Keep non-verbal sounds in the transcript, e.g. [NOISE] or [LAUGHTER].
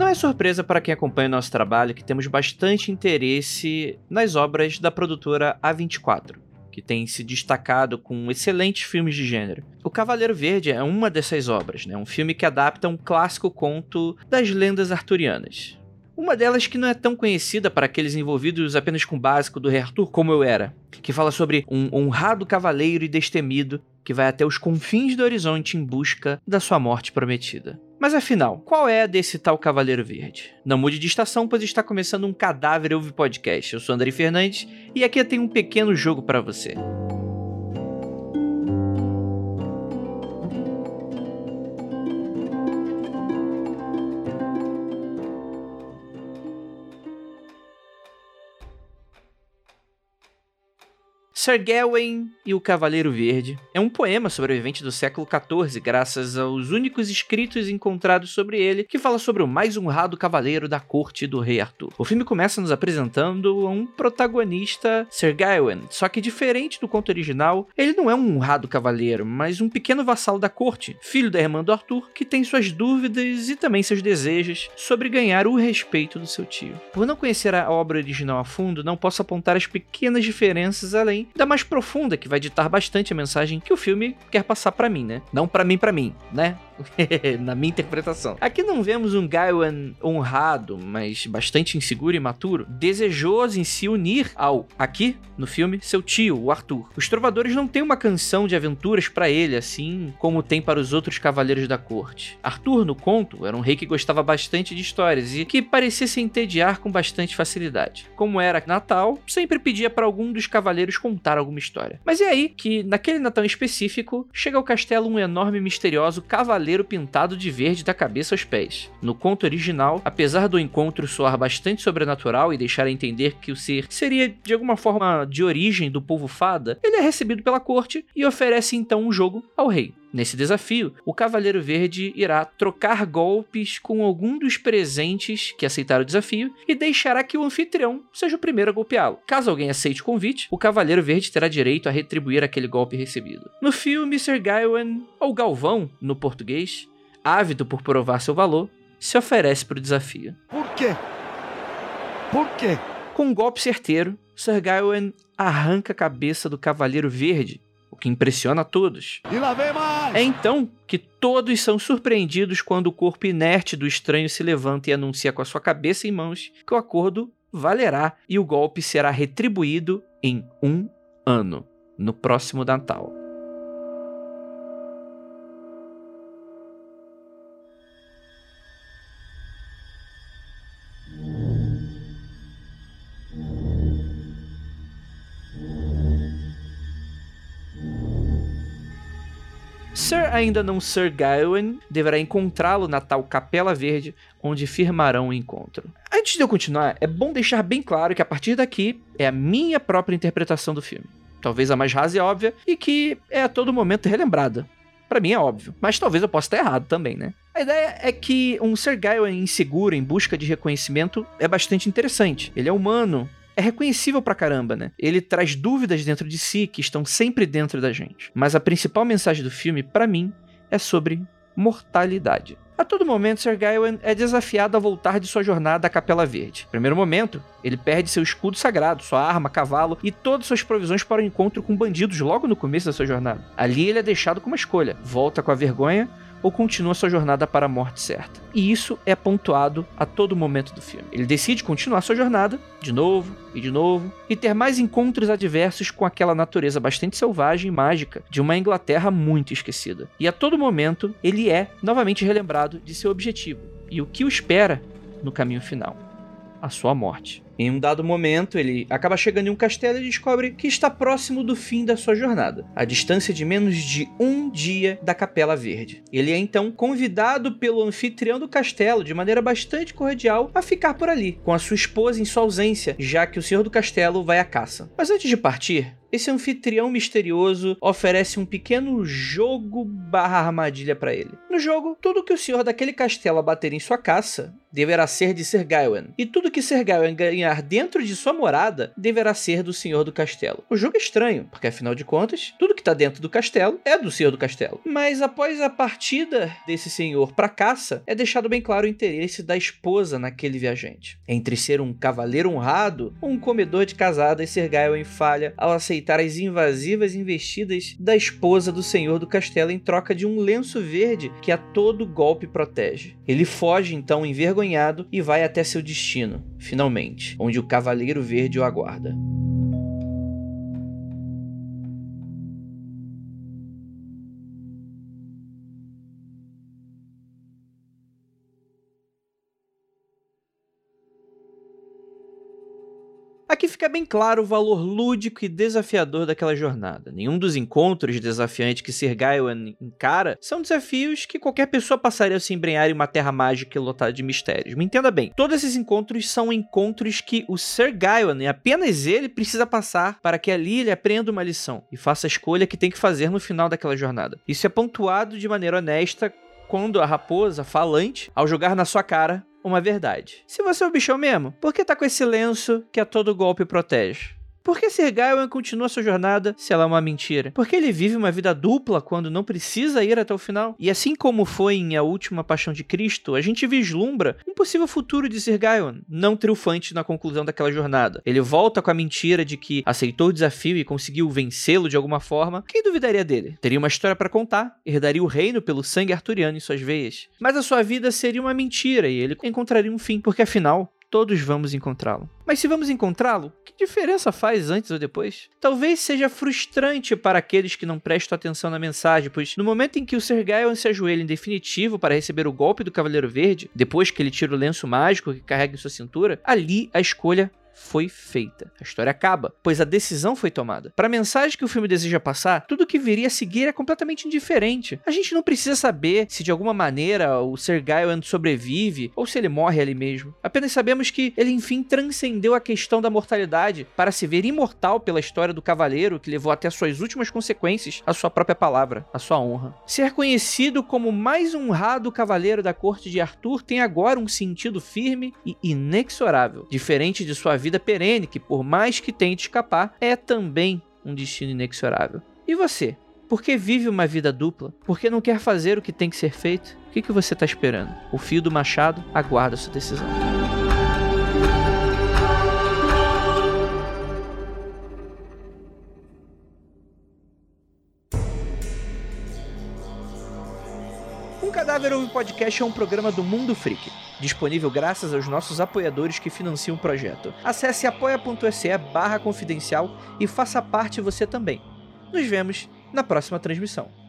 Não é surpresa para quem acompanha o nosso trabalho que temos bastante interesse nas obras da produtora A24 que tem se destacado com excelentes filmes de gênero. O Cavaleiro Verde é uma dessas obras, né? um filme que adapta um clássico conto das lendas arturianas. Uma delas que não é tão conhecida para aqueles envolvidos apenas com o básico do Rei Arthur como eu era, que fala sobre um honrado cavaleiro e destemido que vai até os confins do horizonte em busca da sua morte prometida. Mas afinal, qual é a desse tal Cavaleiro Verde? Não mude de estação, pois está começando um Cadáver Ouve Podcast. Eu sou André Fernandes e aqui eu tenho um pequeno jogo para você. Sir Gawain e o Cavaleiro Verde é um poema sobrevivente do século XIV, graças aos únicos escritos encontrados sobre ele, que fala sobre o mais honrado cavaleiro da corte do rei Arthur. O filme começa nos apresentando um protagonista, Sir Gawain, só que diferente do conto original, ele não é um honrado cavaleiro, mas um pequeno vassalo da corte, filho da irmã do Arthur, que tem suas dúvidas e também seus desejos sobre ganhar o respeito do seu tio. Por não conhecer a obra original a fundo, não posso apontar as pequenas diferenças além da mais profunda, que vai ditar bastante a mensagem que o filme quer passar para mim, né? Não para mim, para mim, né? [LAUGHS] Na minha interpretação. Aqui não vemos um Gawain honrado, mas bastante inseguro e maturo, desejoso em se unir ao, aqui no filme, seu tio, o Arthur. Os trovadores não têm uma canção de aventuras para ele, assim como tem para os outros cavaleiros da corte. Arthur, no conto, era um rei que gostava bastante de histórias e que parecia se entediar com bastante facilidade. Como era Natal, sempre pedia para algum dos cavaleiros contar alguma história. Mas é aí que, naquele Natal específico, chega ao castelo um enorme e misterioso cavaleiro pintado de verde da cabeça aos pés. No conto original, apesar do encontro soar bastante sobrenatural e deixar a entender que o ser seria de alguma forma de origem do povo fada, ele é recebido pela corte e oferece então um jogo ao rei. Nesse desafio, o Cavaleiro Verde irá trocar golpes com algum dos presentes que aceitaram o desafio e deixará que o anfitrião seja o primeiro a golpeá-lo. Caso alguém aceite o convite, o Cavaleiro Verde terá direito a retribuir aquele golpe recebido. No filme, Sir Gawain, ou Galvão no português, ávido por provar seu valor, se oferece para o desafio. Por quê? Por quê? Com um golpe certeiro, Sir Gawain arranca a cabeça do Cavaleiro Verde que impressiona a todos. E lá vem mais! É então que todos são surpreendidos quando o corpo inerte do estranho se levanta e anuncia com a sua cabeça em mãos que o acordo valerá e o golpe será retribuído em um ano, no próximo Natal. Sir ainda não Sir Gawain deverá encontrá-lo na tal Capela Verde, onde firmarão o encontro. Antes de eu continuar, é bom deixar bem claro que a partir daqui é a minha própria interpretação do filme. Talvez a mais rasa e óbvia, e que é a todo momento relembrada. Para mim é óbvio, mas talvez eu possa estar errado também, né? A ideia é que um Sir Gawain inseguro em busca de reconhecimento é bastante interessante. Ele é humano, é reconhecível pra caramba, né? Ele traz dúvidas dentro de si que estão sempre dentro da gente. Mas a principal mensagem do filme, para mim, é sobre mortalidade. A todo momento, Sir Gawain é desafiado a voltar de sua jornada à Capela Verde. Primeiro momento, ele perde seu escudo sagrado, sua arma, cavalo e todas suas provisões para o encontro com bandidos logo no começo da sua jornada. Ali ele é deixado com uma escolha: volta com a vergonha ou continua sua jornada para a morte certa. E isso é pontuado a todo momento do filme. Ele decide continuar sua jornada, de novo e de novo, e ter mais encontros adversos com aquela natureza bastante selvagem e mágica de uma Inglaterra muito esquecida. E a todo momento, ele é novamente relembrado de seu objetivo e o que o espera no caminho final a sua morte. Em um dado momento, ele acaba chegando em um castelo e descobre que está próximo do fim da sua jornada, a distância de menos de um dia da Capela Verde. Ele é então convidado pelo anfitrião do castelo, de maneira bastante cordial, a ficar por ali, com a sua esposa em sua ausência, já que o senhor do castelo vai à caça. Mas antes de partir, esse anfitrião misterioso oferece um pequeno jogo barra armadilha para ele. No jogo, tudo que o senhor daquele castelo abater em sua caça deverá ser de Sir Gawain, e tudo que Sir Gawain ganhar dentro de sua morada deverá ser do Senhor do Castelo. O jogo é estranho, porque afinal de contas, tudo que está dentro do castelo é do Senhor do Castelo. Mas após a partida desse senhor para caça, é deixado bem claro o interesse da esposa naquele viajante. Entre ser um cavaleiro honrado ou um comedor de casadas, Sir Gawain falha ao aceitar as invasivas investidas da esposa do Senhor do Castelo em troca de um lenço verde que a todo golpe protege. Ele foge então envergonhado e vai até seu destino, finalmente, onde o Cavaleiro Verde o aguarda. Aqui fica bem claro o valor lúdico e desafiador daquela jornada. Nenhum dos encontros desafiantes que Sir Gawain encara são desafios que qualquer pessoa passaria a se embrenhar em uma terra mágica e lotada de mistérios. Me entenda bem, todos esses encontros são encontros que o Sir Gawain, apenas ele, precisa passar para que ali ele aprenda uma lição e faça a escolha que tem que fazer no final daquela jornada. Isso é pontuado de maneira honesta quando a raposa falante, ao jogar na sua cara uma verdade. Se você é o bichão mesmo, por que tá com esse lenço que a todo golpe protege? Por que Sir Gawain continua sua jornada se ela é uma mentira? Porque ele vive uma vida dupla quando não precisa ir até o final? E assim como foi em A Última Paixão de Cristo, a gente vislumbra um possível futuro de Sir Gawain, não triunfante na conclusão daquela jornada. Ele volta com a mentira de que aceitou o desafio e conseguiu vencê-lo de alguma forma. Quem duvidaria dele? Teria uma história para contar, herdaria o reino pelo sangue arturiano em suas veias. Mas a sua vida seria uma mentira e ele encontraria um fim, porque afinal, todos vamos encontrá-lo. Mas se vamos encontrá-lo, que diferença faz antes ou depois? Talvez seja frustrante para aqueles que não prestam atenção na mensagem, pois no momento em que o Sir Gawain se ajoelha em definitivo para receber o golpe do Cavaleiro Verde, depois que ele tira o lenço mágico que carrega em sua cintura, ali a escolha foi feita. A história acaba, pois a decisão foi tomada. Para a mensagem que o filme deseja passar, tudo que viria a seguir é completamente indiferente. A gente não precisa saber se de alguma maneira o Sir Gawain sobrevive ou se ele morre ali mesmo. Apenas sabemos que ele enfim transcendeu a questão da mortalidade para se ver imortal pela história do cavaleiro que levou até suas últimas consequências a sua própria palavra, a sua honra. Ser conhecido como mais honrado cavaleiro da corte de Arthur tem agora um sentido firme e inexorável, diferente de sua vida perene, que por mais que tente escapar, é também um destino inexorável. E você? Por que vive uma vida dupla? Por que não quer fazer o que tem que ser feito? O que, que você está esperando? O fio do machado aguarda sua decisão. Ouve Podcast é um programa do Mundo Freak, disponível graças aos nossos apoiadores que financiam o projeto. Acesse apoia.se barra confidencial e faça parte você também. Nos vemos na próxima transmissão.